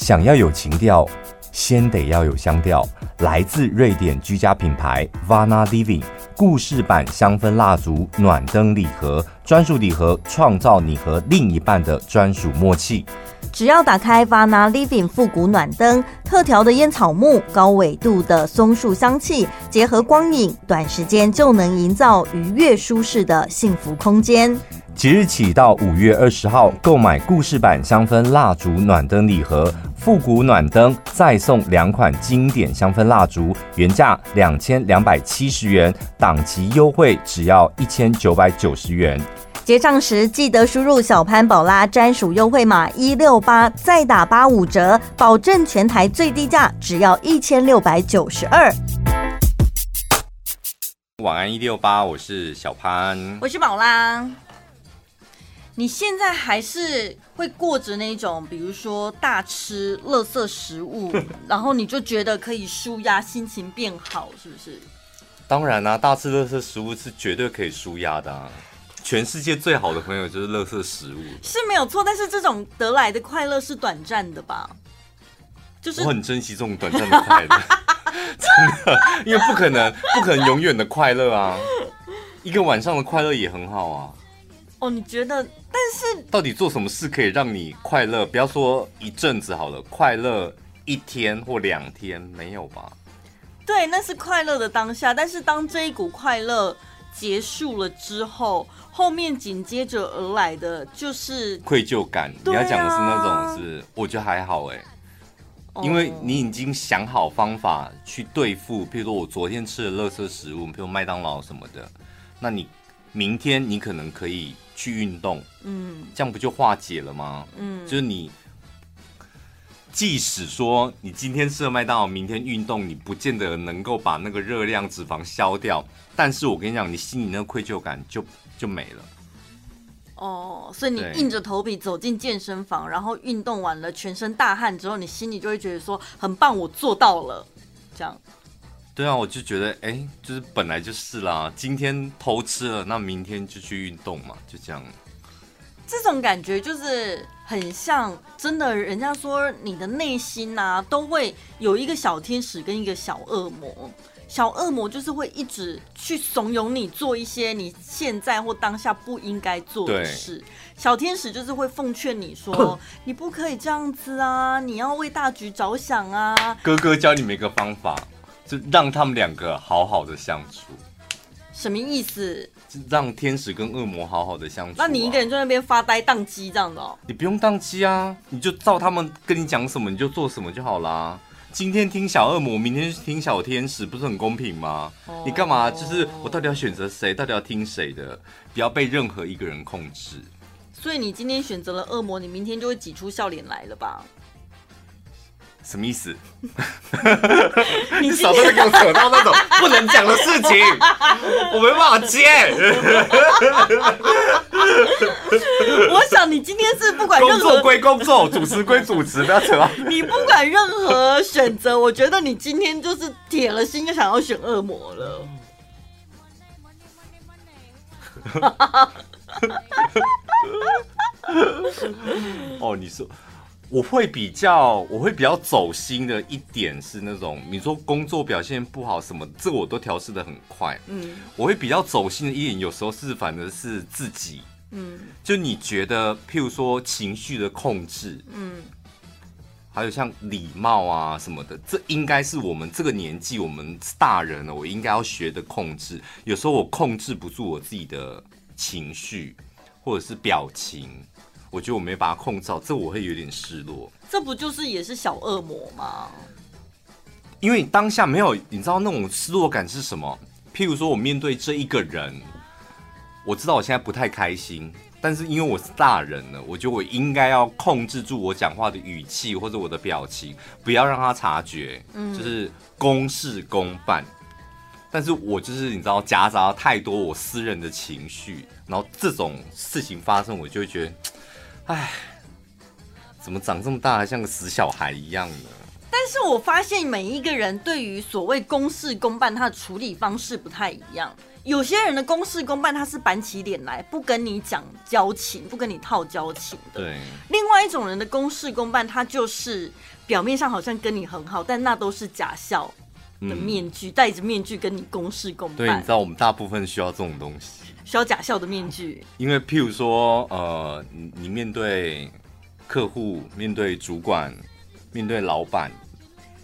想要有情调，先得要有香调。来自瑞典居家品牌 Vana Living 故事版香氛蜡烛暖灯礼盒，专属礼盒创造你和另一半的专属默契。只要打开 Vana Living 复古暖灯，特调的烟草木、高纬度的松树香气，结合光影，短时间就能营造愉悦舒适的幸福空间。即日起到五月二十号，购买故事版香氛蜡烛暖灯礼盒、复古暖灯，再送两款经典香氛蜡烛，原价两千两百七十元，档期优惠只要一千九百九十元。结账时记得输入小潘宝拉专属优惠码一六八，再打八五折，保证全台最低价只要一千六百九十二。晚安一六八，我是小潘，我是宝拉。你现在还是会过着那种，比如说大吃垃圾食物，然后你就觉得可以舒压，心情变好，是不是？当然啦、啊，大吃垃圾食物是绝对可以舒压的、啊。全世界最好的朋友就是垃圾食物，是没有错。但是这种得来的快乐是短暂的吧？就是我很珍惜这种短暂的快乐，真的，因为不可能，不可能永远的快乐啊。一个晚上的快乐也很好啊。哦，你觉得？但是到底做什么事可以让你快乐？不要说一阵子好了，快乐一天或两天没有吧？对，那是快乐的当下。但是当这一股快乐结束了之后，后面紧接着而来的就是愧疚感。你要讲的是那种是，我觉得还好哎，因为你已经想好方法去对付，譬如说我昨天吃的垃圾食物，譬如麦当劳什么的，那你明天你可能可以。去运动，嗯，这样不就化解了吗？嗯，就是你，即使说你今天吃了麦当劳，明天运动，你不见得能够把那个热量脂肪消掉，但是我跟你讲，你心里那个愧疚感就就没了。哦，所以你硬着头皮走进健身房，然后运动完了，全身大汗之后，你心里就会觉得说很棒，我做到了，这样。对啊，我就觉得，哎，就是本来就是啦。今天偷吃了，那明天就去运动嘛，就这样。这种感觉就是很像，真的，人家说你的内心呐、啊，都会有一个小天使跟一个小恶魔。小恶魔就是会一直去怂恿你做一些你现在或当下不应该做的事。小天使就是会奉劝你说，你不可以这样子啊，你要为大局着想啊。哥哥教你们一个方法。就让他们两个好好的相处，什么意思？让天使跟恶魔好好的相处啊。那你一个人在那边发呆宕机这样的哦？你不用宕机啊，你就照他们跟你讲什么你就做什么就好啦。今天听小恶魔，明天听小天使，不是很公平吗？你干嘛？就是我到底要选择谁？到底要听谁的？不要被任何一个人控制。所以你今天选择了恶魔，你明天就会挤出笑脸来了吧？什么意思？你少在那给我扯到那种不能讲的事情，我没办法接。我想你今天是不管任何工作归工作，主持归主持，不要扯到。你不管任何选择，我觉得你今天就是铁了心就想要选恶魔了。哦，你说。我会比较，我会比较走心的一点是那种，你说工作表现不好什么，这我都调试的很快。嗯，我会比较走心的一点，有时候是反而是自己。嗯，就你觉得，譬如说情绪的控制，嗯，还有像礼貌啊什么的，这应该是我们这个年纪，我们大人了，我应该要学的控制。有时候我控制不住我自己的情绪，或者是表情。我觉得我没把它控制好，这我会有点失落。这不就是也是小恶魔吗？因为当下没有，你知道那种失落感是什么？譬如说我面对这一个人，我知道我现在不太开心，但是因为我是大人了，我觉得我应该要控制住我讲话的语气或者我的表情，不要让他察觉。嗯，就是公事公办。但是我就是你知道夹杂太多我私人的情绪，然后这种事情发生，我就会觉得。哎，怎么长这么大还像个死小孩一样呢？但是我发现每一个人对于所谓公事公办，他的处理方式不太一样。有些人的公事公办，他是板起脸来不跟你讲交情，不跟你套交情的。对。另外一种人的公事公办，他就是表面上好像跟你很好，但那都是假笑的面具，戴着面具跟你公事公办。对，你知道我们大部分需要这种东西，需要假笑的面具。因为譬如说，呃，你你面对客户、面对主管、面对老板，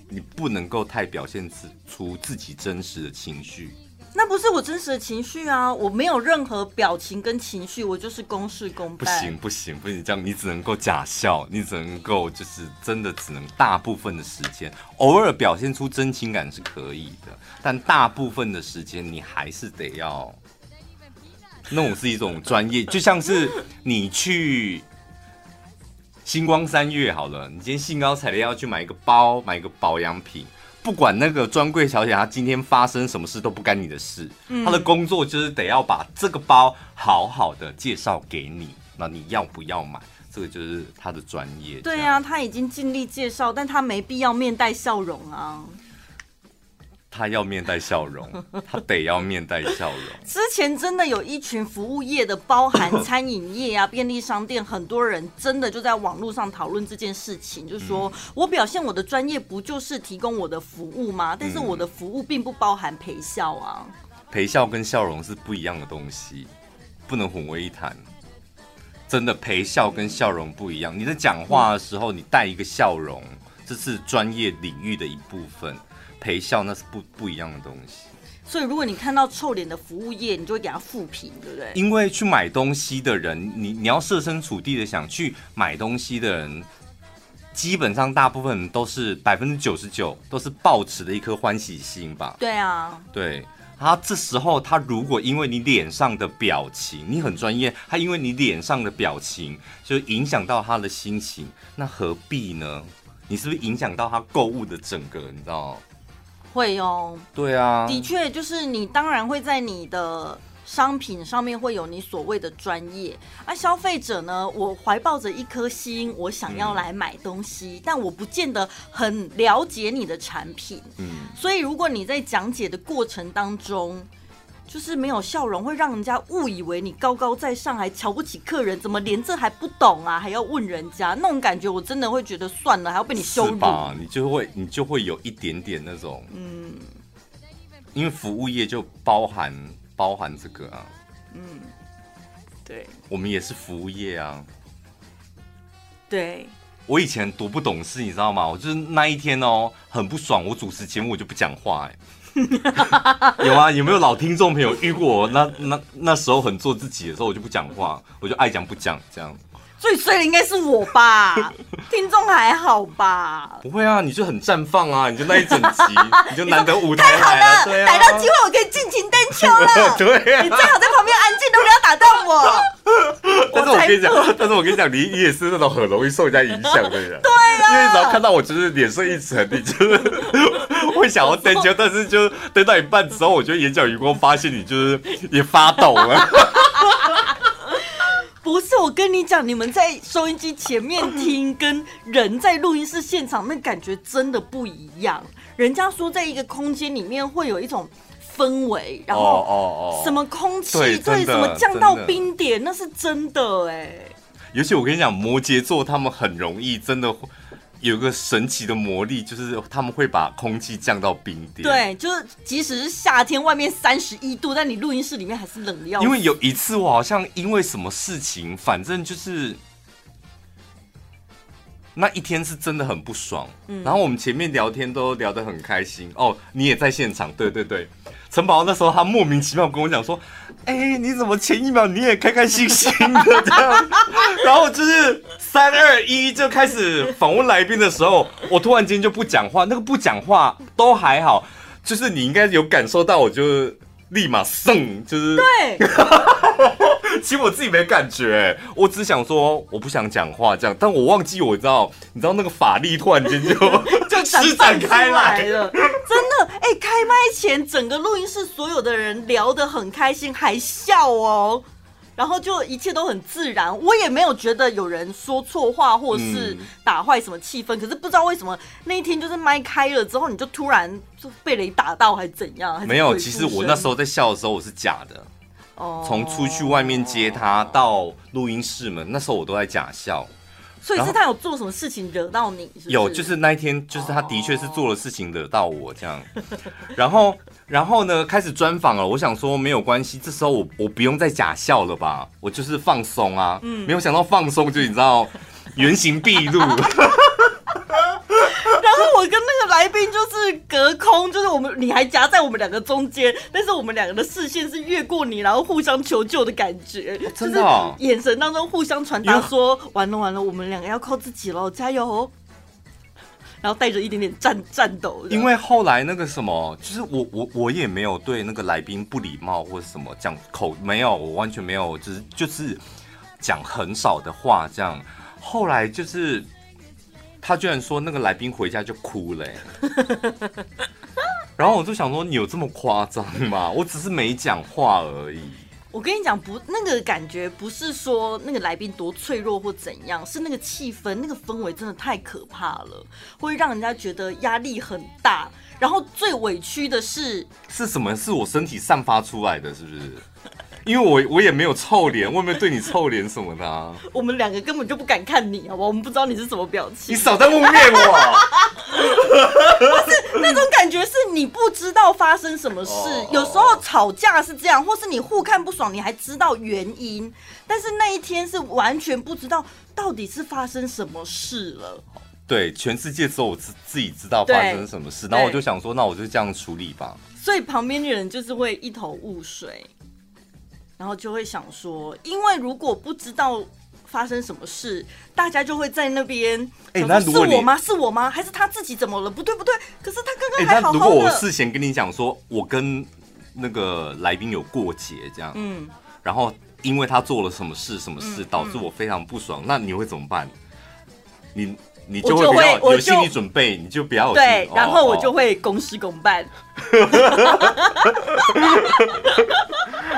你不能够太表现出自己真实的情绪。那不是我真实的情绪啊！我没有任何表情跟情绪，我就是公事公办。不行不行不行，这样你只能够假笑，你只能够就是真的只能大部分的时间，偶尔表现出真情感是可以的，但大部分的时间你还是得要，那种是一种专业，就像是你去星光三月好了，你今天兴高采烈要去买一个包，买一个保养品。不管那个专柜小姐她今天发生什么事都不干你的事，她的工作就是得要把这个包好好的介绍给你，那你要不要买？这个就是她的专业。对啊，她已经尽力介绍，但她没必要面带笑容啊。他要面带笑容，他得要面带笑容。之前真的有一群服务业的，包含餐饮业啊、便利商店，很多人真的就在网络上讨论这件事情，就是说我表现我的专业，不就是提供我的服务吗？但是我的服务并不包含陪笑啊。陪笑跟笑容是不一样的东西，不能混为一谈。真的，陪笑跟笑容不一样。你在讲话的时候，你带一个笑容，这是专业领域的一部分。陪笑那是不不一样的东西，所以如果你看到臭脸的服务业，你就会给他负评，对不对？因为去买东西的人，你你要设身处地的想去买东西的人，基本上大部分都是百分之九十九都是抱持的一颗欢喜心吧？对啊，对。他这时候他如果因为你脸上的表情，你很专业，他因为你脸上的表情就影响到他的心情，那何必呢？你是不是影响到他购物的整个？你知道？会哦，对啊，的确就是你当然会在你的商品上面会有你所谓的专业，而、啊、消费者呢，我怀抱着一颗心，我想要来买东西，嗯、但我不见得很了解你的产品，嗯，所以如果你在讲解的过程当中。就是没有笑容，会让人家误以为你高高在上，还瞧不起客人，怎么连这还不懂啊？还要问人家那种感觉，我真的会觉得算了，还要被你羞辱。吧？你就会，你就会有一点点那种，嗯，因为服务业就包含包含这个啊，嗯，对，我们也是服务业啊，对。我以前多不懂事，你知道吗？我就是那一天哦，很不爽，我主持节目我就不讲话，哎。有啊，有没有老听众朋友遇过我？那那那时候很做自己的时候，我就不讲话，我就爱讲不讲这样。最衰的应该是我吧？听众还好吧？不会啊，你就很绽放啊，你就那一整集，你就难得舞台来了，了对啊，逮到机会我可以尽情单挑了。对啊，你最好在旁边安静，都不要打断我。但是我跟你讲，但是我跟你讲，你你也是那种很容易受人家影响的人。对啊，因为只要看到我就是脸色一沉，你就是会想要登球，但是就登到一半之后，我觉得眼角余光发现你就是也发抖了。不是，我跟你讲，你们在收音机前面听，跟人在录音室现场那感觉真的不一样。人家说，在一个空间里面会有一种。氛围，然后哦哦什么空气，对，对什么降到冰点，那是真的哎。尤其我跟你讲，摩羯座他们很容易，真的有个神奇的魔力，就是他们会把空气降到冰点。对，就是即使是夏天，外面三十一度，但你录音室里面还是冷的要死。因为有一次，我好像因为什么事情，反正就是。那一天是真的很不爽，嗯，然后我们前面聊天都聊得很开心哦，你也在现场，对对对，陈宝那时候他莫名其妙跟我讲说，哎、欸，你怎么前一秒你也开开心心的这样，然后就是三二一就开始访问来宾的时候，我突然间就不讲话，那个不讲话都还好，就是你应该有感受到，我就立马送，就是对。其实我自己没感觉，我只想说我不想讲话这样，但我忘记我知道，你知道那个法力突然间就 就施展开来了，真的哎、欸！开麦前整个录音室所有的人聊得很开心，还笑哦，然后就一切都很自然，我也没有觉得有人说错话或是打坏什么气氛。嗯、可是不知道为什么那一天就是麦开了之后，你就突然就被雷打到，还是怎样？没有，其实我那时候在笑的时候，我是假的。哦，从出去外面接他到录音室门，那时候我都在假笑。所以是他有做什么事情惹到你是是？有，就是那一天，就是他的确是做了事情惹到我这样。然后，然后呢，开始专访了。我想说没有关系，这时候我我不用再假笑了吧？我就是放松啊。嗯。没有想到放松就你知道，原形毕露。我跟那个来宾就是隔空，就是我们你还夹在我们两个中间，但是我们两个的视线是越过你，然后互相求救的感觉，真的、哦，眼神当中互相传达说完了完了，我们两个要靠自己了，加油！然后带着一点点颤颤抖。因为后来那个什么，就是我我我也没有对那个来宾不礼貌或者什么讲口没有，我完全没有，就是就是讲很少的话这样。后来就是。他居然说那个来宾回家就哭了，然后我就想说，你有这么夸张吗？我只是没讲话而已。我跟你讲，不，那个感觉不是说那个来宾多脆弱或怎样，是那个气氛，那个氛围真的太可怕了，会让人家觉得压力很大。然后最委屈的是，是什么？是我身体散发出来的，是不是？因为我我也没有臭脸，我也没有对你臭脸什么的啊。我们两个根本就不敢看你，好不好？我们不知道你是什么表情。你少在污蔑我。不是那种感觉，是你不知道发生什么事。有时候吵架是这样，或是你互看不爽，你还知道原因。但是那一天是完全不知道到底是发生什么事了。对，全世界只有我自自己知道发生什么事。然后我就想说，那我就这样处理吧。所以旁边的人就是会一头雾水。然后就会想说，因为如果不知道发生什么事，大家就会在那边。哎，那是我吗？是我吗？还是他自己怎么了？不对，不对。可是他刚刚还好好的。如果我事先跟你讲说，我跟那个来宾有过节，这样，嗯，然后因为他做了什么事，什么事导致我非常不爽，那你会怎么办？你？你就会比较有心理准备，你就比较有对，然后我就会公事公办。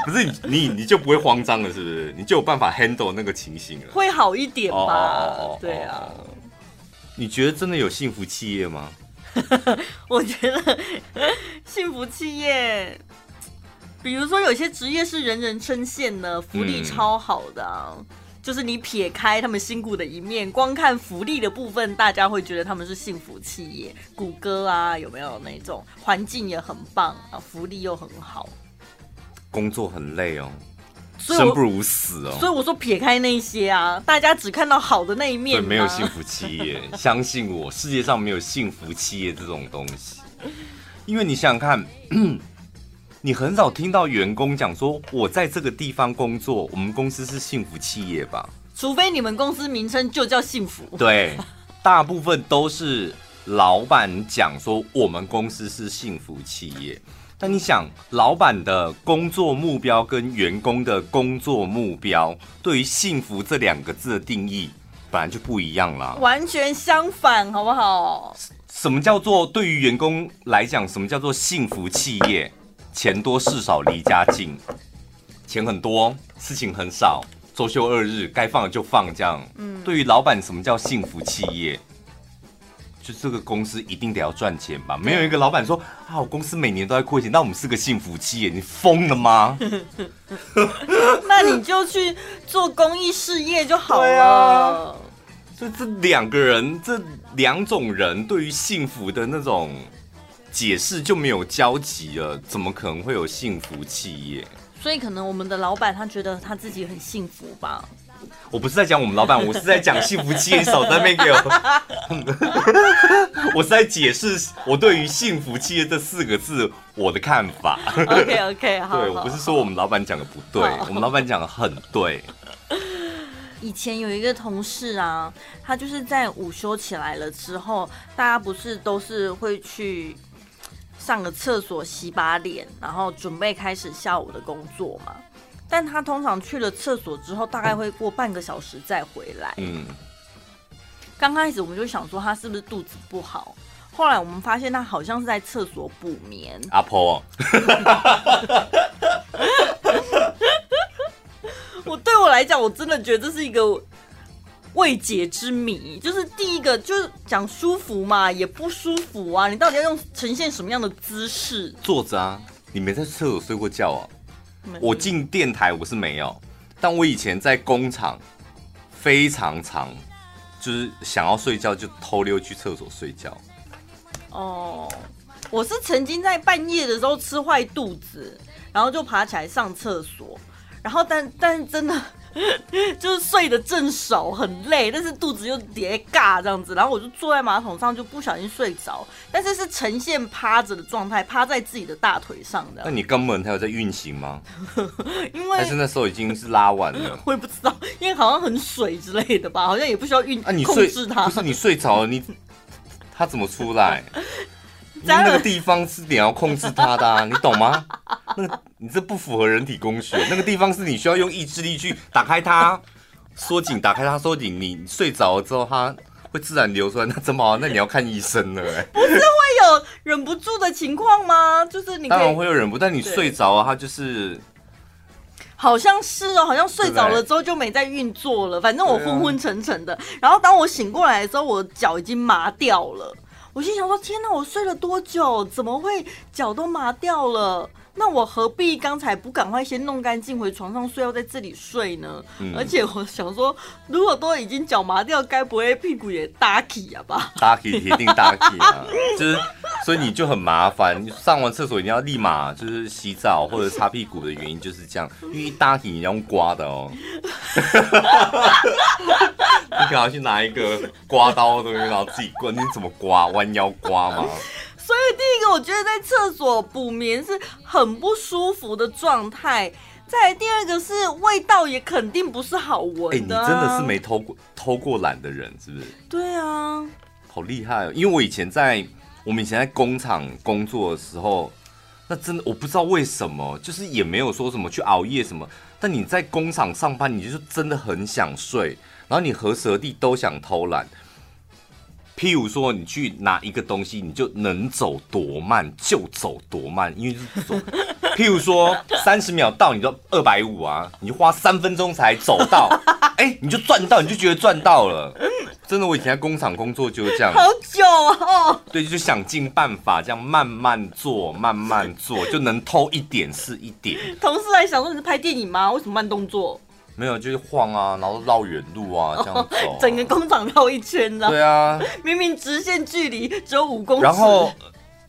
不是你你你就不会慌张了，是不是？你就有办法 handle 那个情形了，会好一点吧？对啊。你觉得真的有幸福企业吗？我觉得幸福企业，比如说有些职业是人人称羡的，福利超好的啊。嗯就是你撇开他们辛苦的一面，光看福利的部分，大家会觉得他们是幸福企业。谷歌啊，有没有那种环境也很棒啊，福利又很好，工作很累哦，生不如死哦。所以我说撇开那些啊，大家只看到好的那一面，没有幸福企业。相信我，世界上没有幸福企业这种东西，因为你想想看。你很少听到员工讲说，我在这个地方工作，我们公司是幸福企业吧？除非你们公司名称就叫幸福。对，大部分都是老板讲说我们公司是幸福企业。但你想，老板的工作目标跟员工的工作目标，对于幸福这两个字的定义，本来就不一样啦，完全相反，好不好？什么叫做对于员工来讲，什么叫做幸福企业？钱多事少离家近，钱很多事情很少，周休二日该放的就放，这样。嗯，对于老板，什么叫幸福企业？就这个公司一定得要赚钱吧？没有一个老板说啊，我公司每年都在亏钱，那我们是个幸福企业？你疯了吗？那你就去做公益事业就好了。所以这两个人，这两种人对于幸福的那种。解释就没有交集了，怎么可能会有幸福企业？所以可能我们的老板他觉得他自己很幸福吧。我不是在讲我们老板，我是在讲幸福企业。少在那边给我，我是在解释我对于幸福企业这四个字我的看法。OK OK，好。对，我不是说我们老板讲的不对，我们老板讲的很对。以前有一个同事啊，他就是在午休起来了之后，大家不是都是会去。上个厕所洗把脸，然后准备开始下午的工作嘛。但他通常去了厕所之后，大概会过半个小时再回来。嗯。刚开始我们就想说他是不是肚子不好，后来我们发现他好像是在厕所补眠。阿婆。我来讲，我真的觉得这是一个未解之谜。就是第一个，就是讲舒服嘛，也不舒服啊。你到底要用呈现什么样的姿势？坐着啊，你没在厕所睡过觉啊？我进电台我是没有，但我以前在工厂非常常，就是想要睡觉就偷溜去厕所睡觉。哦，我是曾经在半夜的时候吃坏肚子，然后就爬起来上厕所，然后但但真的。就是睡得正熟，很累，但是肚子又叠尬这样子，然后我就坐在马桶上，就不小心睡着，但是是呈现趴着的状态，趴在自己的大腿上的。那你根本还有在运行吗？因为但是那时候已经是拉完了。我也不知道，因为好像很水之类的吧，好像也不需要运啊，你控制它。不是你睡着了，你它怎么出来？那个地方是你要控制它的，啊，你懂吗？那个你这不符合人体工学。那个地方是你需要用意志力去打开它，缩紧，打开它，缩紧。你睡着了之后，它会自然流出来。那怎么好？那你要看医生了。哎，不是会有忍不住的情况吗？就是你当然会有忍不住，但你睡着啊，它就是好像是哦，好像睡着了之后就没再运作了。反正我昏昏沉沉的，然后当我醒过来的时候，我脚已经麻掉了。我心想说：天哪，我睡了多久？怎么会脚都麻掉了？那我何必刚才不赶快先弄干净，回床上睡，要在这里睡呢？嗯、而且我想说，如果都已经脚麻掉，该不会屁股也打起啊吧？打起铁定打起啊！就是，所以你就很麻烦。你上完厕所一定要立马就是洗澡或者擦屁股的原因就是这样，因为一打起你要用刮的哦。你可能去拿一个刮刀的东西，然后自己刮，你怎么刮？弯腰刮吗？所以第一个，我觉得在厕所补眠是很不舒服的状态。再来第二个是味道也肯定不是好闻的。哎，你真的是没偷过偷过懒的人，是不是？对啊，好厉害哦！因为我以前在我们以前在工厂工作的时候，那真的我不知道为什么，就是也没有说什么去熬夜什么。但你在工厂上班，你就是真的很想睡。然后你和蛇弟都想偷懒，譬如说你去拿一个东西，你就能走多慢就走多慢，因为就是走。譬如说 三十秒到，你就二百五啊，你就花三分钟才走到，哎，你就赚到，你就觉得赚到了。真的，我以前在工厂工作就是这样，好久哦。对，就想尽办法这样慢慢做，慢慢做，就能偷一点是一点。同事还想说你是拍电影吗？为什么慢动作？没有，就是晃啊，然后绕远路啊，这样走、啊，整个工厂绕一圈呢。对啊，明明直线距离只有五公尺。然后，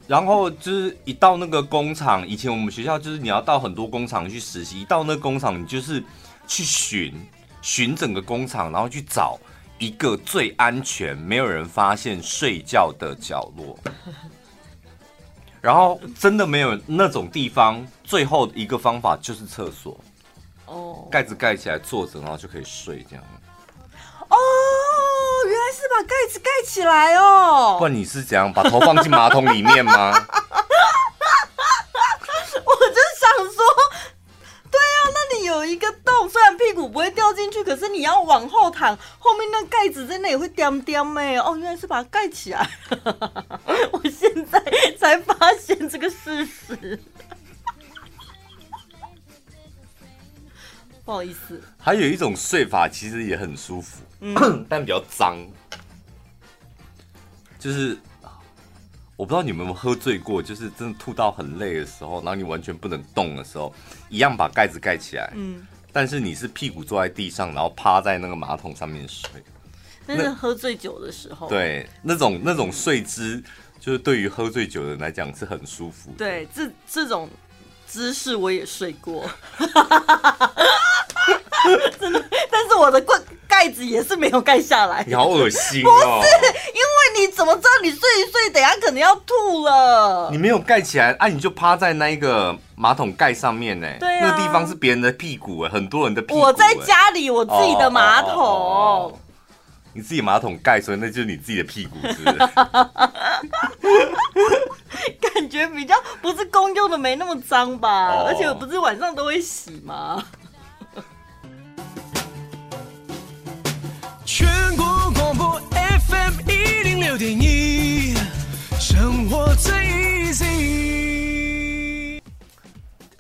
然后就是一到那个工厂，以前我们学校就是你要到很多工厂去实习，一到那个工厂，你就是去巡巡整个工厂，然后去找一个最安全、没有人发现睡觉的角落。然后真的没有那种地方，最后一个方法就是厕所。哦，盖子盖起来坐着，然后就可以睡这样。哦，原来是把盖子盖起来哦。不然你是怎样把头放进马桶里面吗？我就想说，对啊，那里有一个洞，虽然屁股不会掉进去，可是你要往后躺，后面那盖子在那里会掉掉没？哦，原来是把它盖起来。我现在才发现这个事实。不好意思，还有一种睡法其实也很舒服，嗯、但比较脏。就是我不知道你们有没有喝醉过，就是真的吐到很累的时候，然后你完全不能动的时候，一样把盖子盖起来。嗯，但是你是屁股坐在地上，然后趴在那个马桶上面睡。那是喝醉酒的时候。对，那种那种睡姿，就是对于喝醉酒的人来讲是很舒服。对，这这种姿势我也睡过。真的，但是我的盖盖子也是没有盖下来。你好恶心哦！不是，因为你怎么知道你睡一睡，等下可能要吐了？你没有盖起来，啊，你就趴在那一个马桶盖上面呢。对啊，那个地方是别人的屁股哎，很多人的屁股。我在家里，我自己的马桶。哦哦哦哦，你自己马桶盖，所以那就是你自己的屁股，是不是？感觉比较不是公用的，没那么脏吧？哦，而且我不是晚上都会洗吗？全国广播 FM 一零六点一，生活最 easy。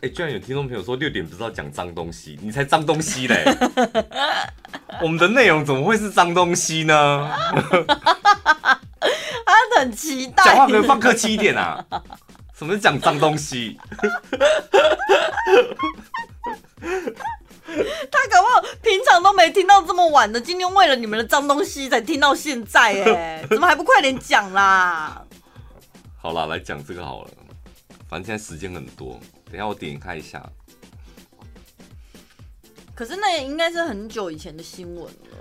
哎，哎，居然有听众朋友说六点不知道讲脏东西，你才脏东西嘞！我们的内容怎么会是脏东西呢？他很期待，讲话可以放客气一点啊？什么是讲脏东西？他搞不好平常都没听到这么晚的，今天为了你们的脏东西才听到现在，哎，怎么还不快点讲啦？好啦，来讲这个好了，反正现在时间很多，等一下我点开一下。可是那也应该是很久以前的新闻了。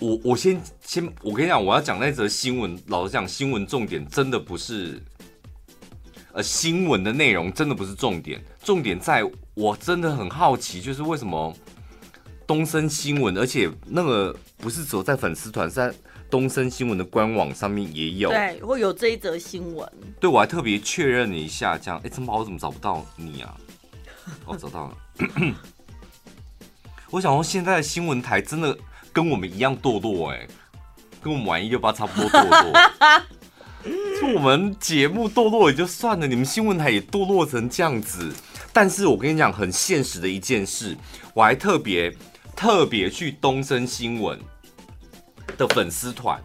我我先先，我跟你讲，我要讲那则新闻，老实讲，新闻重点真的不是。呃，新闻的内容真的不是重点，重点在我真的很好奇，就是为什么东森新闻，而且那个不是只有在粉丝团，是在东森新闻的官网上面也有，对，会有这一则新闻。对，我还特别确认了一下，这样，哎，怎么我怎么找不到你啊？哦，找到了。我想说，现在的新闻台真的跟我们一样堕落，哎，跟我们玩一六八差不多堕落。就我们节目堕落也就算了，你们新闻台也堕落成这样子。但是我跟你讲，很现实的一件事，我还特别特别去东森新闻的粉丝团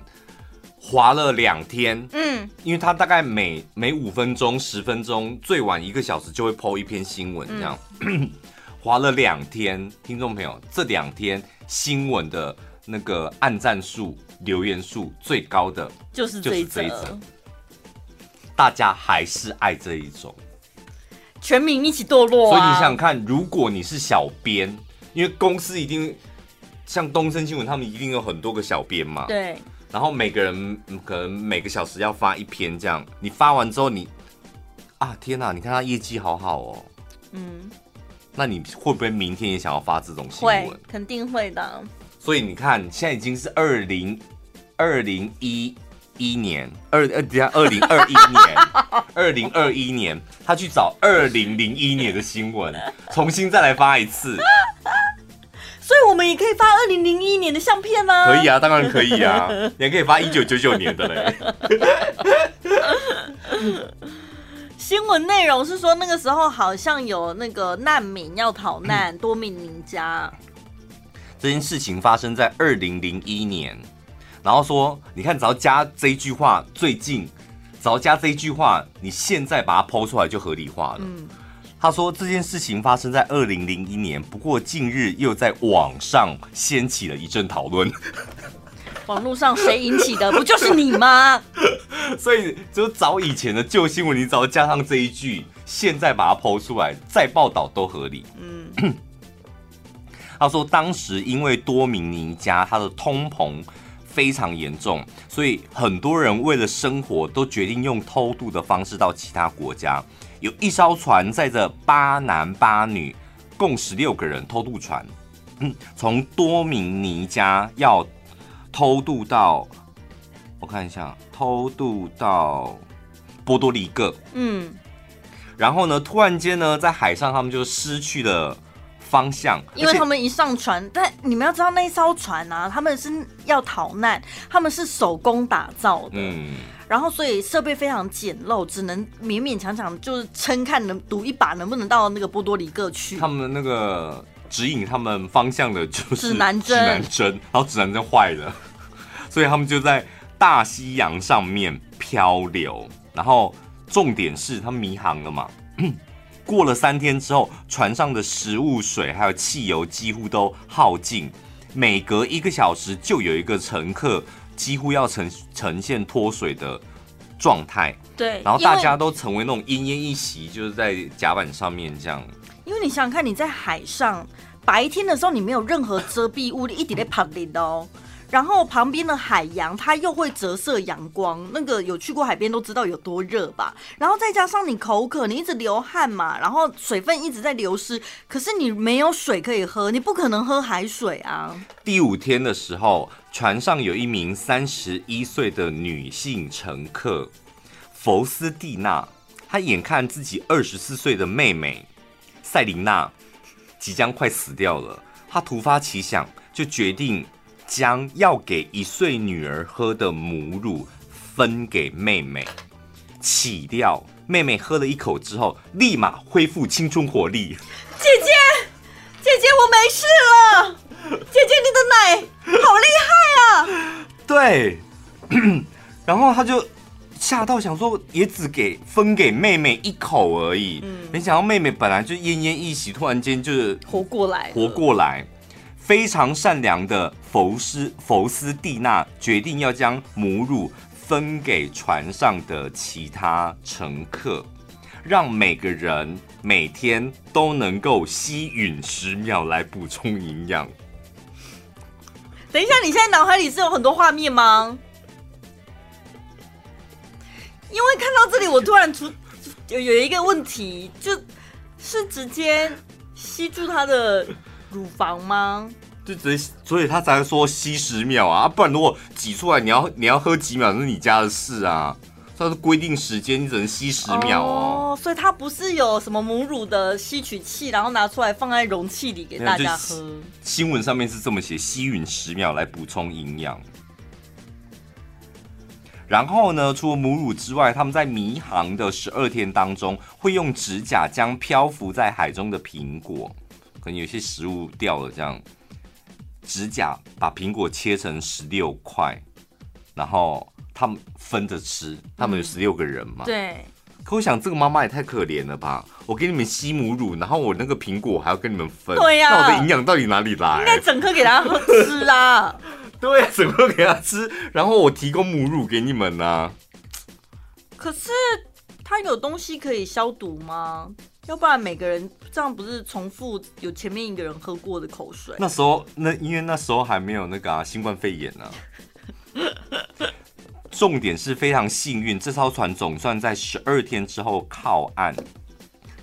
划了两天。嗯，因为他大概每每五分钟、十分钟，最晚一个小时就会 po 一篇新闻，这样、嗯、滑了两天。听众朋友，这两天新闻的那个按赞数、留言数最高的就是这一则。大家还是爱这一种，全民一起堕落啊。所以你想想看，如果你是小编，因为公司一定像东森新闻，他们一定有很多个小编嘛。对。然后每个人可能每个小时要发一篇，这样你发完之后你，你啊天哪，你看他业绩好好哦。嗯。那你会不会明天也想要发这种新闻？会，肯定会的。所以你看，现在已经是二零二零一。一年二呃，等下二零二一年，二零二一年，他去找二零零一年的新闻，重新再来发一次。所以我们也可以发二零零一年的相片吗？可以啊，当然可以啊，你还可以发一九九九年的嘞。新闻内容是说那个时候好像有那个难民要逃难，多米尼加。这件事情发生在二零零一年。然后说，你看，只要加这一句话，最近，只要加这一句话，你现在把它抛出来就合理化了。嗯，他说这件事情发生在二零零一年，不过近日又在网上掀起了一阵讨论。网络上谁引起的？不就是你吗？所以，就找以前的旧新闻，你只要加上这一句，现在把它剖出来，再报道都合理。嗯，他说当时因为多米尼加它的通膨。非常严重，所以很多人为了生活都决定用偷渡的方式到其他国家。有一艘船载着八男八女，共十六个人偷渡船，嗯，从多米尼加要偷渡到，我看一下，偷渡到波多黎各，嗯，然后呢，突然间呢，在海上他们就失去了。方向，因为他们一上船，但你们要知道那一艘船啊，他们是要逃难，他们是手工打造的，嗯，然后所以设备非常简陋，只能勉勉强强就是撑看能赌一把能不能到那个波多黎各去。他们那个指引他们方向的就是指南针，指南针，然后指南针坏了，所以他们就在大西洋上面漂流，然后重点是他们迷航了嘛。过了三天之后，船上的食物、水还有汽油几乎都耗尽，每隔一个小时就有一个乘客几乎要呈呈现脱水的状态。对，然后大家都成为那种奄奄一息，就是在甲板上面这样。因为你想想看，你在海上白天的时候，你没有任何遮蔽物，你一点点怕冷的哦。然后旁边的海洋，它又会折射阳光，那个有去过海边都知道有多热吧。然后再加上你口渴，你一直流汗嘛，然后水分一直在流失，可是你没有水可以喝，你不可能喝海水啊。第五天的时候，船上有一名三十一岁的女性乘客，佛斯蒂娜，她眼看自己二十四岁的妹妹赛琳娜即将快死掉了，她突发奇想，就决定。将要给一岁女儿喝的母乳分给妹妹，起掉。妹妹喝了一口之后，立马恢复青春活力。姐姐，姐姐，我没事了。姐姐，你的奶好厉害啊！对，然后她就吓到，想说也只给分给妹妹一口而已。嗯，没想到妹妹本来就奄奄一息，突然间就是活过来，活过来。非常善良的佛斯佛斯蒂娜决定要将母乳分给船上的其他乘客，让每个人每天都能够吸吮十秒来补充营养。等一下，你现在脑海里是有很多画面吗？因为看到这里，我突然出有有一个问题，就是直接吸住他的。乳房吗？就直接，所以他才会说吸十秒啊，不然如果挤出来，你要你要喝几秒，那是你家的事啊。它是规定时间，你只能吸十秒哦。哦，所以它不是有什么母乳的吸取器，然后拿出来放在容器里给大家喝。新闻上面是这么写：吸吮十秒来补充营养。然后呢，除了母乳之外，他们在迷航的十二天当中，会用指甲将漂浮在海中的苹果。可能有些食物掉了，这样指甲把苹果切成十六块，然后他们分着吃。他们有十六个人嘛？对。可我想这个妈妈也太可怜了吧！我给你们吸母乳，然后我那个苹果还要跟你们分。对呀。那我的营养到底哪里来？应该整颗给他喝吃啊。对，整个给他吃，然后我提供母乳给你们啊。可是他有东西可以消毒吗？要不然每个人这样不是重复有前面一个人喝过的口水？那时候那因为那时候还没有那个、啊、新冠肺炎呢、啊。重点是非常幸运，这艘船总算在十二天之后靠岸，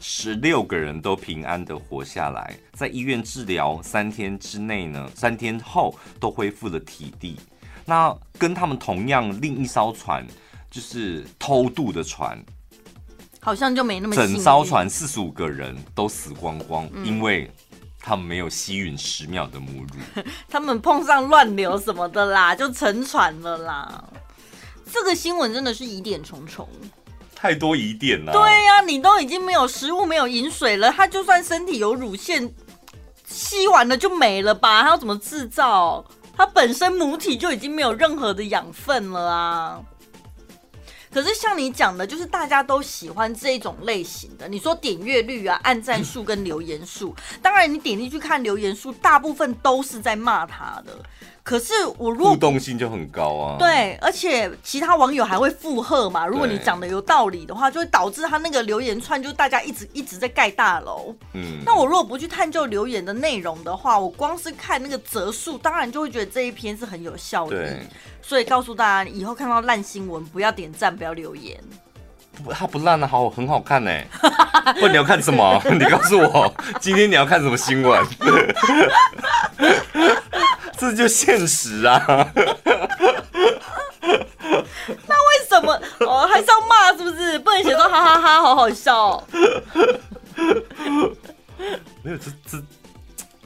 十六个人都平安的活下来，在医院治疗三天之内呢，三天后都恢复了体力。那跟他们同样另一艘船就是偷渡的船。好像就没那么。整艘船四十五个人都死光光，嗯、因为他们没有吸吮十秒的母乳。他们碰上乱流什么的啦，就沉船了啦。这个新闻真的是疑点重重，太多疑点了。对呀、啊，你都已经没有食物、没有饮水了，他就算身体有乳腺，吸完了就没了吧？他要怎么制造？它本身母体就已经没有任何的养分了啊。可是像你讲的，就是大家都喜欢这一种类型的。你说点阅率啊、按赞数跟留言数，当然你点进去看留言数，大部分都是在骂他的。可是我如果互动性就很高啊，对，而且其他网友还会附和嘛。如果你讲的有道理的话，就会导致他那个留言串就大家一直一直在盖大楼。嗯，那我如果不去探究留言的内容的话，我光是看那个折数，当然就会觉得这一篇是很有效的。对，所以告诉大家，以后看到烂新闻不要点赞，不要留言。不，它不烂的，好，很好看呢。不，你要看什么？你告诉我，今天你要看什么新闻？这就现实啊！那为什么哦还是要骂？是不是不能写说哈哈哈哈，好好笑？没有，这这，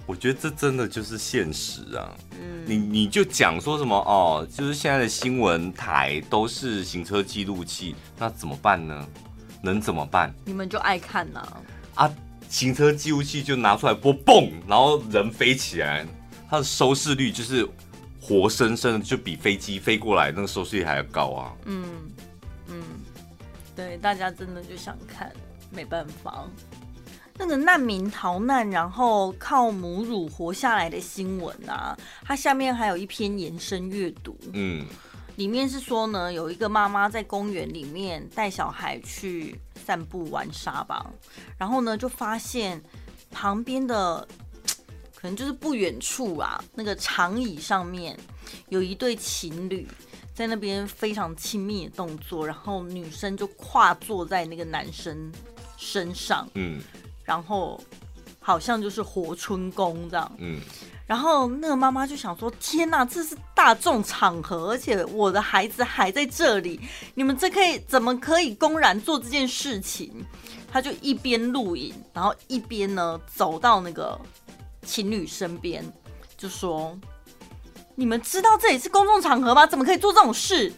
我觉得这真的就是现实啊！嗯，你你就讲说什么哦，就是现在的新闻台都是行车记录器，那怎么办呢？能怎么办？你们就爱看呐！啊，行车记录器就拿出来播，嘣，然后人飞起来。它的收视率就是活生生的，就比飞机飞过来那个收视率还要高啊！嗯嗯，对，大家真的就想看，没办法。那个难民逃难，然后靠母乳活下来的新闻啊，它下面还有一篇延伸阅读。嗯，里面是说呢，有一个妈妈在公园里面带小孩去散步玩沙吧，然后呢就发现旁边的。可能就是不远处啊，那个长椅上面有一对情侣在那边非常亲密的动作，然后女生就跨坐在那个男生身上，嗯，然后好像就是活春宫这样，嗯，然后那个妈妈就想说：天哪，这是大众场合，而且我的孩子还在这里，你们这可以怎么可以公然做这件事情？他就一边录影，然后一边呢走到那个。情侣身边就说：“你们知道这里是公众场合吗？怎么可以做这种事？”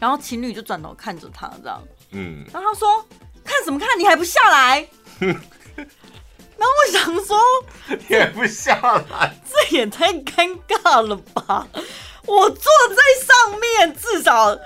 然后情侣就转头看着他这样，嗯，然后他说看什么看，你还不下来？然后我想说，你还不下来，这也太尴尬了吧！我坐在上面，至少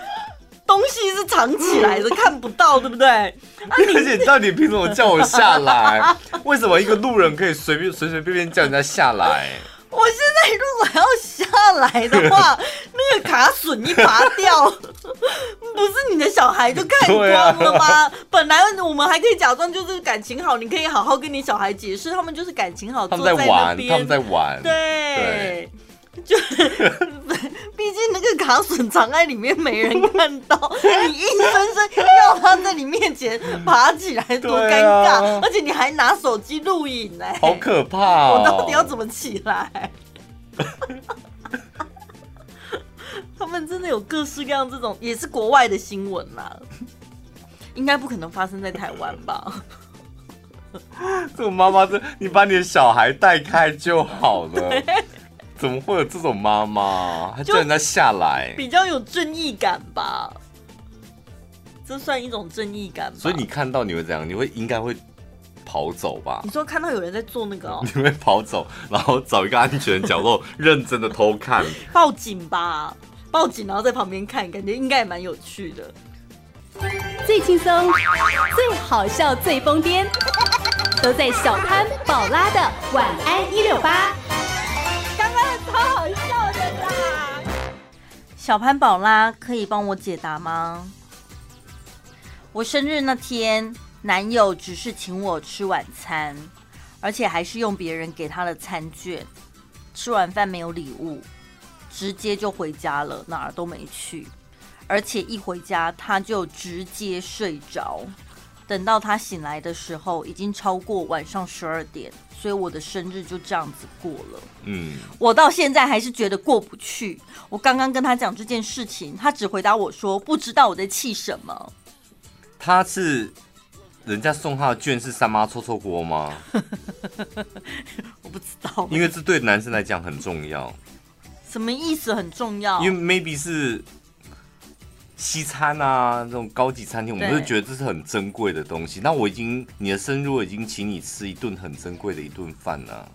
东西是藏起来的，看不到，对不对？啊、而且到底凭什么叫我下来？为什么一个路人可以随便随随便便叫人家下来？我现在如果要下来的话，那个卡榫一拔掉，不是你的小孩就看光了吗？啊、本来我们还可以假装就是感情好，你可以好好跟你小孩解释，他们就是感情好，他们在玩，他们在玩，对。对就是，毕竟那个卡榫藏在里面，没人看到，你硬生生要他在你面前爬起来，多尴尬！啊、而且你还拿手机录影呢，好可怕哦！我到底要怎么起来？他们真的有各式各样这种，也是国外的新闻啦，应该不可能发生在台湾吧？这个妈妈，这你把你的小孩带开就好了。怎么会有这种妈妈？还叫人家下来，比较有正义感吧？这算一种正义感吧？所以你看到你会怎样？你会应该会跑走吧？你说看到有人在做那个、哦，你会跑走，然后找一个安全角落，认真的偷看，报警吧？报警，然后在旁边看，感觉应该也蛮有趣的。最轻松、最好笑、最疯癫，都在小潘宝拉的晚安一六八。小潘宝拉可以帮我解答吗？我生日那天，男友只是请我吃晚餐，而且还是用别人给他的餐券。吃完饭没有礼物，直接就回家了，哪儿都没去。而且一回家他就直接睡着。等到他醒来的时候，已经超过晚上十二点，所以我的生日就这样子过了。嗯，我到现在还是觉得过不去。我刚刚跟他讲这件事情，他只回答我说不知道我在气什么。他是人家送他的券是三妈臭臭锅吗？我不知道，因为这对男生来讲很重要。什么意思很重要？因为 maybe 是。西餐啊，这种高级餐厅，我们就觉得这是很珍贵的东西。那我已经，你的生日我已经请你吃一顿很珍贵的一顿饭了。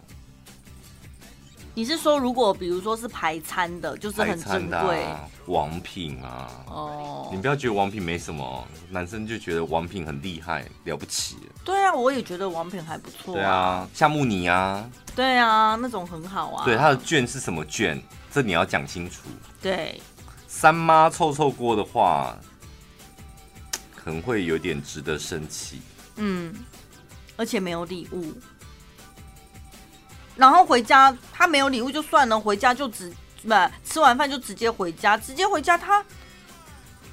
你是说，如果比如说是排餐的，就是很珍贵、啊、王品啊？哦，你不要觉得王品没什么，男生就觉得王品很厉害了不起。对啊，我也觉得王品还不错、啊。对啊，夏慕尼啊。对啊，那种很好啊。对，他的券是什么券？这你要讲清楚。对。三妈臭臭锅的话，可能会有点值得生气。嗯，而且没有礼物，然后回家他没有礼物就算了，回家就直不吃完饭就直接回家，直接回家他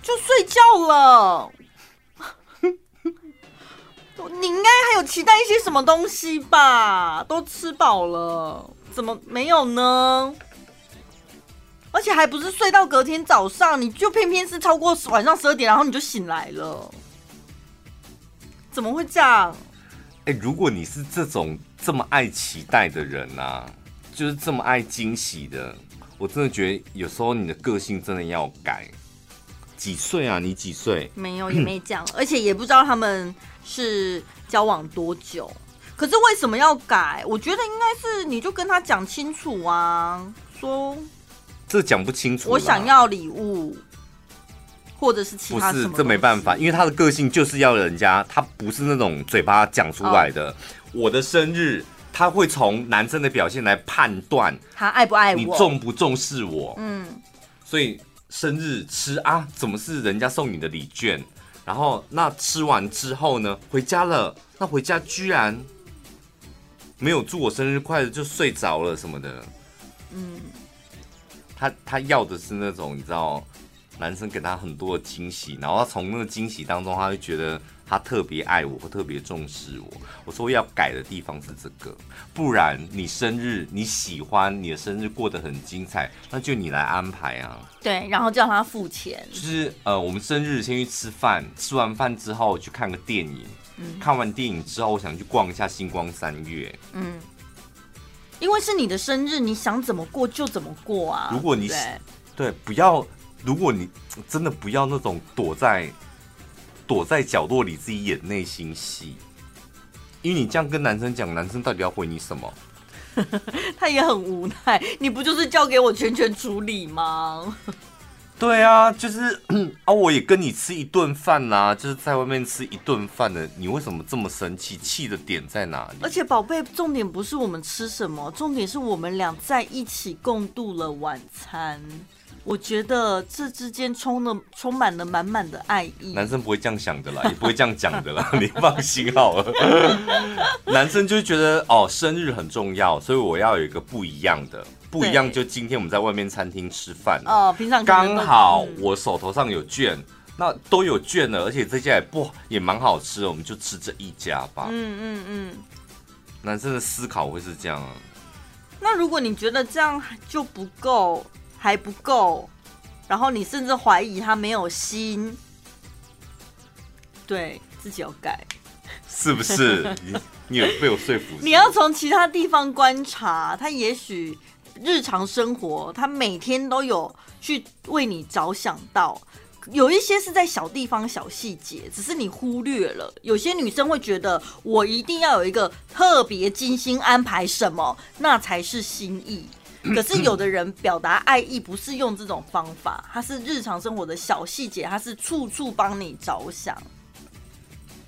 就睡觉了。你应该还有期待一些什么东西吧？都吃饱了，怎么没有呢？而且还不是睡到隔天早上，你就偏偏是超过晚上十二点，然后你就醒来了，怎么会这样？哎、欸，如果你是这种这么爱期待的人啊，就是这么爱惊喜的，我真的觉得有时候你的个性真的要改。几岁啊？你几岁？没有，也没讲，而且也不知道他们是交往多久。可是为什么要改？我觉得应该是你就跟他讲清楚啊，说。这讲不清楚。我想要礼物，或者是其他。不是，这没办法，因为他的个性就是要人家，他不是那种嘴巴讲出来的。哦、我的生日，他会从男生的表现来判断他爱不爱我，你重不重视我。嗯，所以生日吃啊，怎么是人家送你的礼券？然后那吃完之后呢，回家了，那回家居然没有祝我生日快乐，就睡着了什么的。嗯。他他要的是那种你知道，男生给他很多的惊喜，然后他从那个惊喜当中，他就觉得他特别爱我，或特别重视我。我说要改的地方是这个，不然你生日你喜欢你的生日过得很精彩，那就你来安排啊。对，然后叫他付钱。就是呃，我们生日先去吃饭，吃完饭之后去看个电影，嗯，看完电影之后我想去逛一下星光三月，嗯。因为是你的生日，你想怎么过就怎么过啊！如果你对，对，不要如果你真的不要那种躲在躲在角落里自己演内心戏，因为你这样跟男生讲，男生到底要回你什么？他也很无奈，你不就是交给我全权处理吗？对啊，就是啊，我也跟你吃一顿饭呐，就是在外面吃一顿饭的，你为什么这么生气？气的点在哪里？而且宝贝，重点不是我们吃什么，重点是我们俩在一起共度了晚餐。我觉得这之间充了充满了满满的爱意。男生不会这样想的啦，也不会这样讲的啦，你放心好了。男生就觉得哦，生日很重要，所以我要有一个不一样的。不一样，就今天我们在外面餐厅吃饭哦，平常刚好我手头上有券，那都有券了，而且这家也不也蛮好吃的，我们就吃这一家吧。嗯嗯嗯，男生的思考会是这样啊。那如果你觉得这样就不够，还不够，然后你甚至怀疑他没有心，对自己要改，是不是？你你有被我说服？你要从其他地方观察，他也许。日常生活，他每天都有去为你着想到，有一些是在小地方、小细节，只是你忽略了。有些女生会觉得，我一定要有一个特别精心安排什么，那才是心意。可是有的人表达爱意不是用这种方法，他是日常生活的小细节，他是处处帮你着想。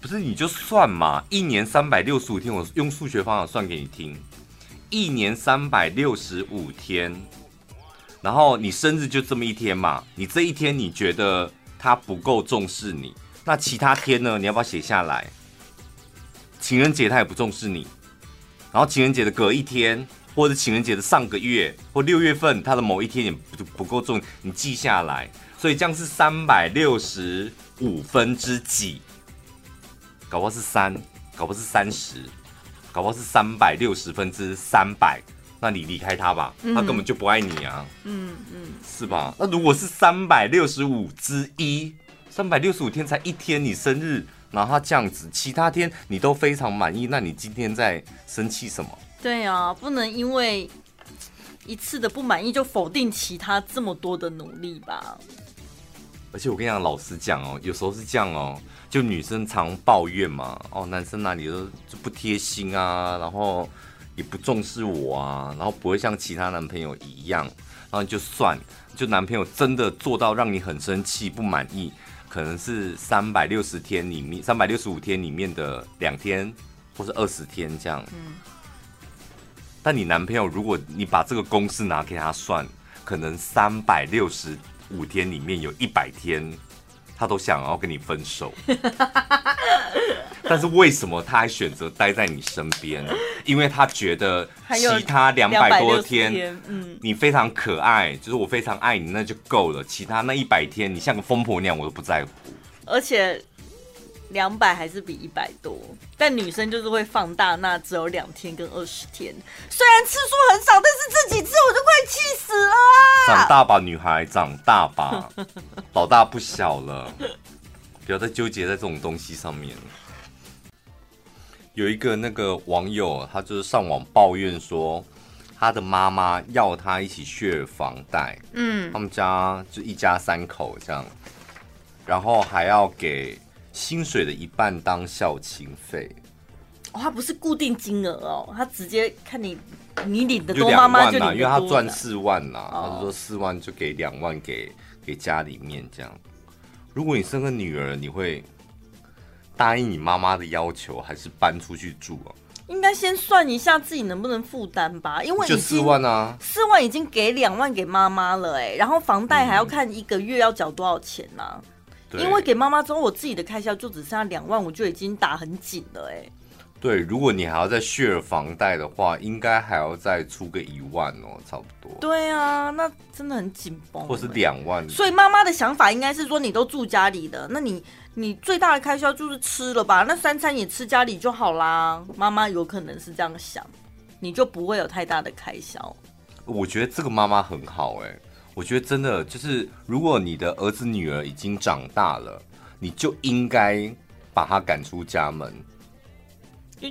不是你就算嘛，一年三百六十五天，我用数学方法算给你听。一年三百六十五天，然后你生日就这么一天嘛？你这一天你觉得他不够重视你，那其他天呢？你要不要写下来？情人节他也不重视你，然后情人节的隔一天，或者情人节的上个月或六月份他的某一天也不不够重，你记下来。所以这样是三百六十五分之几？搞不好是三，搞不好是三十。搞不好是三百六十分之三百，那你离开他吧，他根本就不爱你啊，嗯嗯，是吧？那如果是三百六十五之一，三百六十五天才一天，你生日，然后他这样子，其他天你都非常满意，那你今天在生气什么？对啊，不能因为一次的不满意就否定其他这么多的努力吧。而且我跟你讲，老实讲哦，有时候是这样哦。就女生常抱怨嘛，哦，男生哪里都就不贴心啊，然后也不重视我啊，然后不会像其他男朋友一样，然后就算，就男朋友真的做到让你很生气不满意，可能是三百六十天里面，三百六十五天里面的两天或是二十天这样。嗯。但你男朋友，如果你把这个公式拿给他算，可能三百六十五天里面有一百天。他都想要跟你分手，但是为什么他还选择待在你身边？因为他觉得其他两百多天，嗯，你非常可爱，就是我非常爱你，那就够了。其他那一百天，你像个疯婆娘，我都不在乎。而且。两百还是比一百多，但女生就是会放大，那只有两天跟二十天，虽然次数很少，但是这几次我就快气死了啊！长大吧，女孩，长大吧，老大不小了，不要再纠结在这种东西上面了。有一个那个网友，他就是上网抱怨说，他的妈妈要他一起 share 房贷，嗯，他们家就一家三口这样，然后还要给。薪水的一半当孝亲费，哦，他不是固定金额哦，他直接看你你领的多，妈妈就领的多，因为他赚四万呐，他就说四万就给两万给给家里面这样。如果你生个女儿，你会答应你妈妈的要求，还是搬出去住啊？应该先算一下自己能不能负担吧，因为就四万啊，四万已经给两万给妈妈了哎，然后房贷还要看一个月要缴多少钱呢、啊？因为给妈妈之后，我自己的开销就只剩下两万，我就已经打很紧了哎。对，如果你还要再 share 房贷的话，应该还要再出个一万哦，差不多。对啊，那真的很紧绷。或是两万。所以妈妈的想法应该是说，你都住家里的，那你你最大的开销就是吃了吧？那三餐也吃家里就好啦。妈妈有可能是这样想，你就不会有太大的开销。我觉得这个妈妈很好哎。我觉得真的就是，如果你的儿子女儿已经长大了，你就应该把他赶出家门。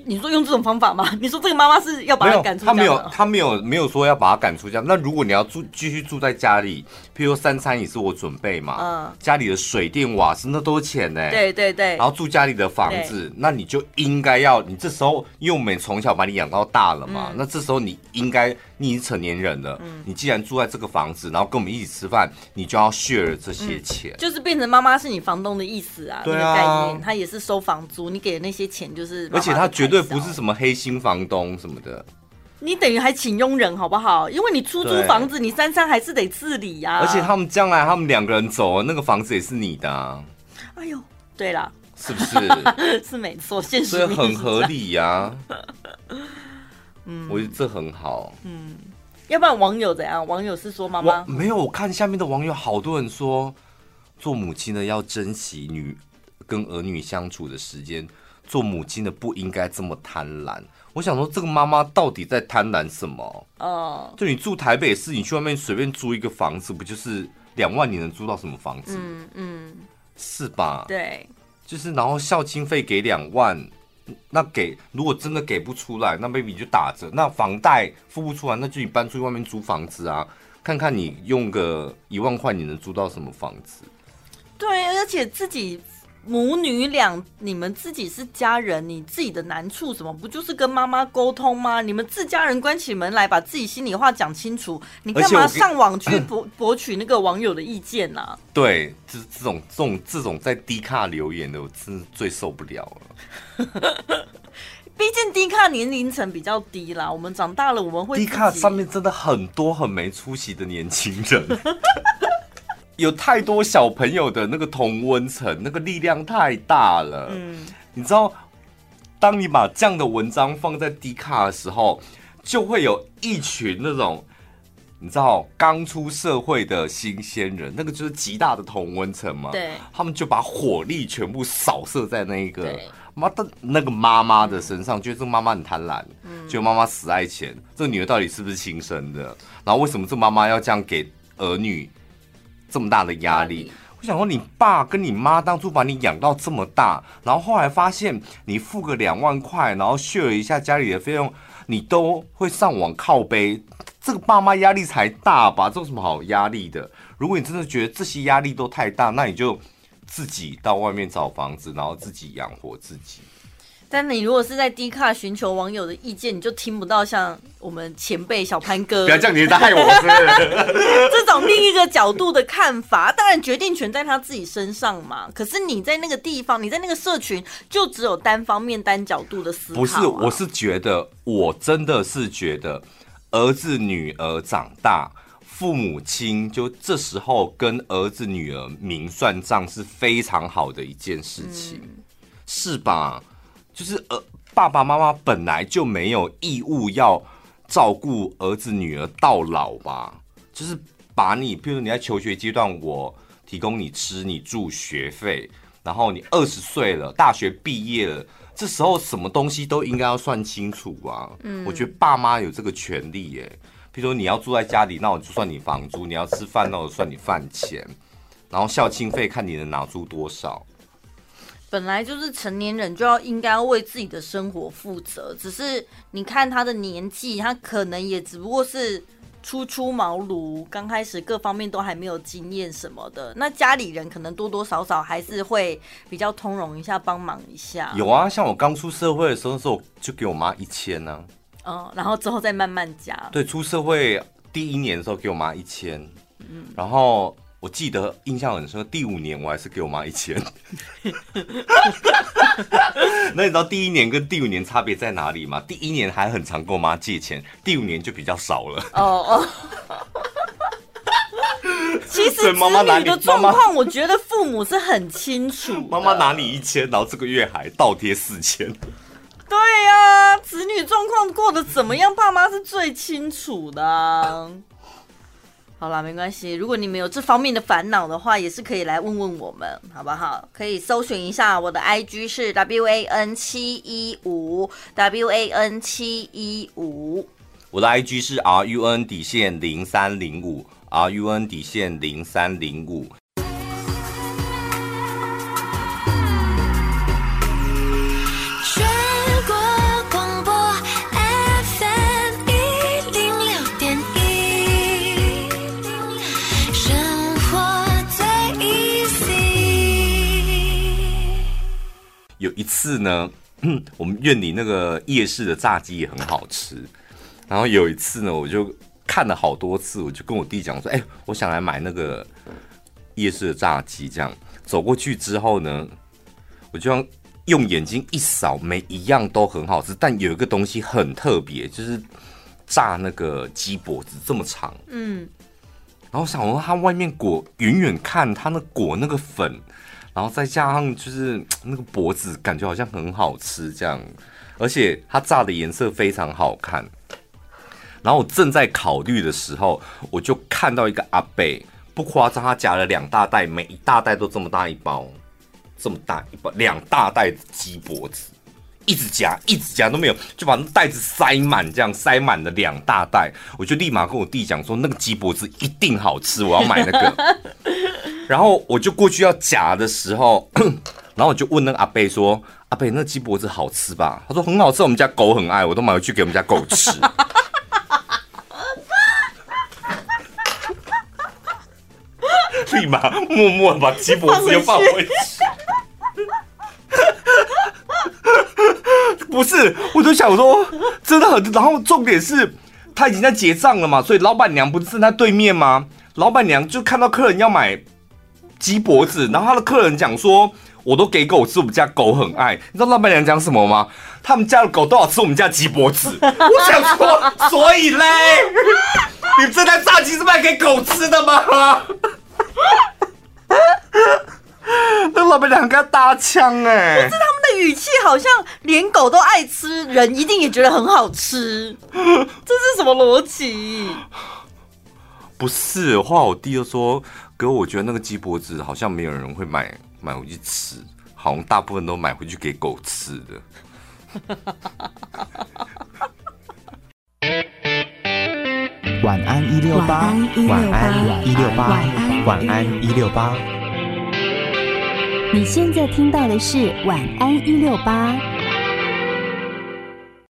你说用这种方法吗？你说这个妈妈是要把他赶出家？他没有，他没有，没有说要把他赶出家。那如果你要住，继续住在家里，譬如说三餐也是我准备嘛，嗯，家里的水电瓦斯那都是钱呢。对对对。然后住家里的房子，那你就应该要，你这时候因为我们从小把你养到大了嘛，那这时候你应该，你已经成年人了，你既然住在这个房子，然后跟我们一起吃饭，你就要 share 这些钱，就是变成妈妈是你房东的意思啊，对啊，概念，他也是收房租，你给的那些钱就是，而且他绝对不是什么黑心房东什么的，你等于还请佣人好不好？因为你出租房子，你三餐还是得自理呀。而且他们将来他们两个人走了，那个房子也是你的。啊。哎呦，对了，是不是？是没错，现实很合理呀。嗯，我觉得这很好。嗯，要不然网友怎样？网友是说妈妈没有，我看下面的网友好多人说，做母亲的要珍惜女跟儿女相处的时间。做母亲的不应该这么贪婪。我想说，这个妈妈到底在贪婪什么？哦，就你住台北市，你去外面随便租一个房子，不就是两万？你能租到什么房子？嗯嗯，是吧？对，就是然后孝亲费给两万，那给如果真的给不出来，那 baby 就打折。那房贷付不出来，那就你搬出去外面租房子啊，看看你用个一万块，你能租到什么房子？对，而且自己。母女俩，你们自己是家人，你自己的难处什么，不就是跟妈妈沟通吗？你们自家人关起门来，把自己心里话讲清楚，你干嘛上网去 博博取那个网友的意见呢、啊？对，就是这种这种这种在低卡留言的，我真的最受不了了。毕竟低卡年龄层比较低啦，我们长大了，我们会低卡上面真的很多很没出息的年轻人。有太多小朋友的那个同温层，那个力量太大了。嗯，你知道，当你把这样的文章放在 D 卡的时候，就会有一群那种，你知道，刚出社会的新鲜人，那个就是极大的同温层嘛。对，他们就把火力全部扫射在那一个妈的那个妈妈的身上，觉得这个妈妈很贪婪，嗯，觉得妈妈死爱钱，这个女儿到底是不是亲生的？然后为什么这妈妈要这样给儿女？这么大的压力，我想说，你爸跟你妈当初把你养到这么大，然后后来发现你付个两万块，然后 share 一下家里的费用，你都会上网靠背，这个爸妈压力才大吧？这有什么好压力的？如果你真的觉得这些压力都太大，那你就自己到外面找房子，然后自己养活自己。但你如果是在 D 卡寻求网友的意见，你就听不到像我们前辈小潘哥，不要这样，你在害我？这种另一个角度的看法，当然决定权在他自己身上嘛。可是你在那个地方，你在那个社群，就只有单方面、单角度的思考啊。不是，我是觉得，我真的是觉得，儿子女儿长大，父母亲就这时候跟儿子女儿明算账是非常好的一件事情，嗯、是吧？就是呃，爸爸妈妈本来就没有义务要照顾儿子女儿到老吧？就是把你，比如你在求学阶段，我提供你吃、你住、学费，然后你二十岁了，大学毕业了，这时候什么东西都应该要算清楚啊。嗯，我觉得爸妈有这个权利耶。譬如说你要住在家里，那我就算你房租；你要吃饭，那我算你饭钱。然后校庆费看你能拿出多少。本来就是成年人就要应该要为自己的生活负责，只是你看他的年纪，他可能也只不过是初出茅庐，刚开始各方面都还没有经验什么的。那家里人可能多多少少还是会比较通融一下，帮忙一下。有啊，像我刚出社会的时候，那时候就给我妈一千呢。嗯，然后之后再慢慢加。对，出社会第一年的时候给我妈一千，嗯，然后。我记得印象很深，第五年我还是给我妈一千。那你知道第一年跟第五年差别在哪里吗？第一年还很常跟我妈借钱，第五年就比较少了。哦哦。其实子女的状况，我觉得父母是很清楚。妈妈拿你一千，然后这个月还倒贴四千。对呀、啊，子女状况过得怎么样，爸妈是最清楚的、啊。好啦，没关系。如果你们有这方面的烦恼的话，也是可以来问问我们，好不好？可以搜寻一下我的 IG 是 W A N 七一五 W A N 七一五。我的 IG 是 R U N 底线零三零五 R U N 底线零三零五。一次呢，我们院里那个夜市的炸鸡也很好吃。然后有一次呢，我就看了好多次，我就跟我弟讲说：“哎，我想来买那个夜市的炸鸡。”这样走过去之后呢，我就用用眼睛一扫，每一样都很好吃，但有一个东西很特别，就是炸那个鸡脖子这么长。嗯。然后想说，它外面裹，远远看它那裹那个粉，然后再加上就是 那个脖子，感觉好像很好吃这样，而且它炸的颜色非常好看。然后我正在考虑的时候，我就看到一个阿贝，不夸张，他夹了两大袋，每一大袋都这么大一包，这么大一包，两大袋鸡脖子。一直夹，一直夹都没有，就把那袋子塞满，这样塞满了两大袋，我就立马跟我弟讲说，那个鸡脖子一定好吃，我要买那个。然后我就过去要夹的时候，然后我就问那个阿贝说：“阿贝，那鸡脖子好吃吧？”他说：“很好吃，我们家狗很爱，我都买回去给我们家狗吃。” 立马默默把鸡脖子又放回去。不是，我就想说，真的很。然后重点是，他已经在结账了嘛，所以老板娘不是在对面吗？老板娘就看到客人要买鸡脖子，然后他的客人讲说：“我都给狗吃，我们家狗很爱。”你知道老板娘讲什么吗？他们家的狗都要吃我们家鸡脖子。我想说，所以嘞，你这台炸鸡是卖给狗吃的吗？那老板娘跟他搭腔哎，可是他们的语气好像连狗都爱吃，人一定也觉得很好吃，这是什么逻辑？不是，后来我弟又说，哥，我觉得那个鸡脖子好像没有人会买买回去吃，好像大部分都买回去给狗吃的。晚安一六八，晚安一六八，晚安一六八。你现在听到的是晚安一六八。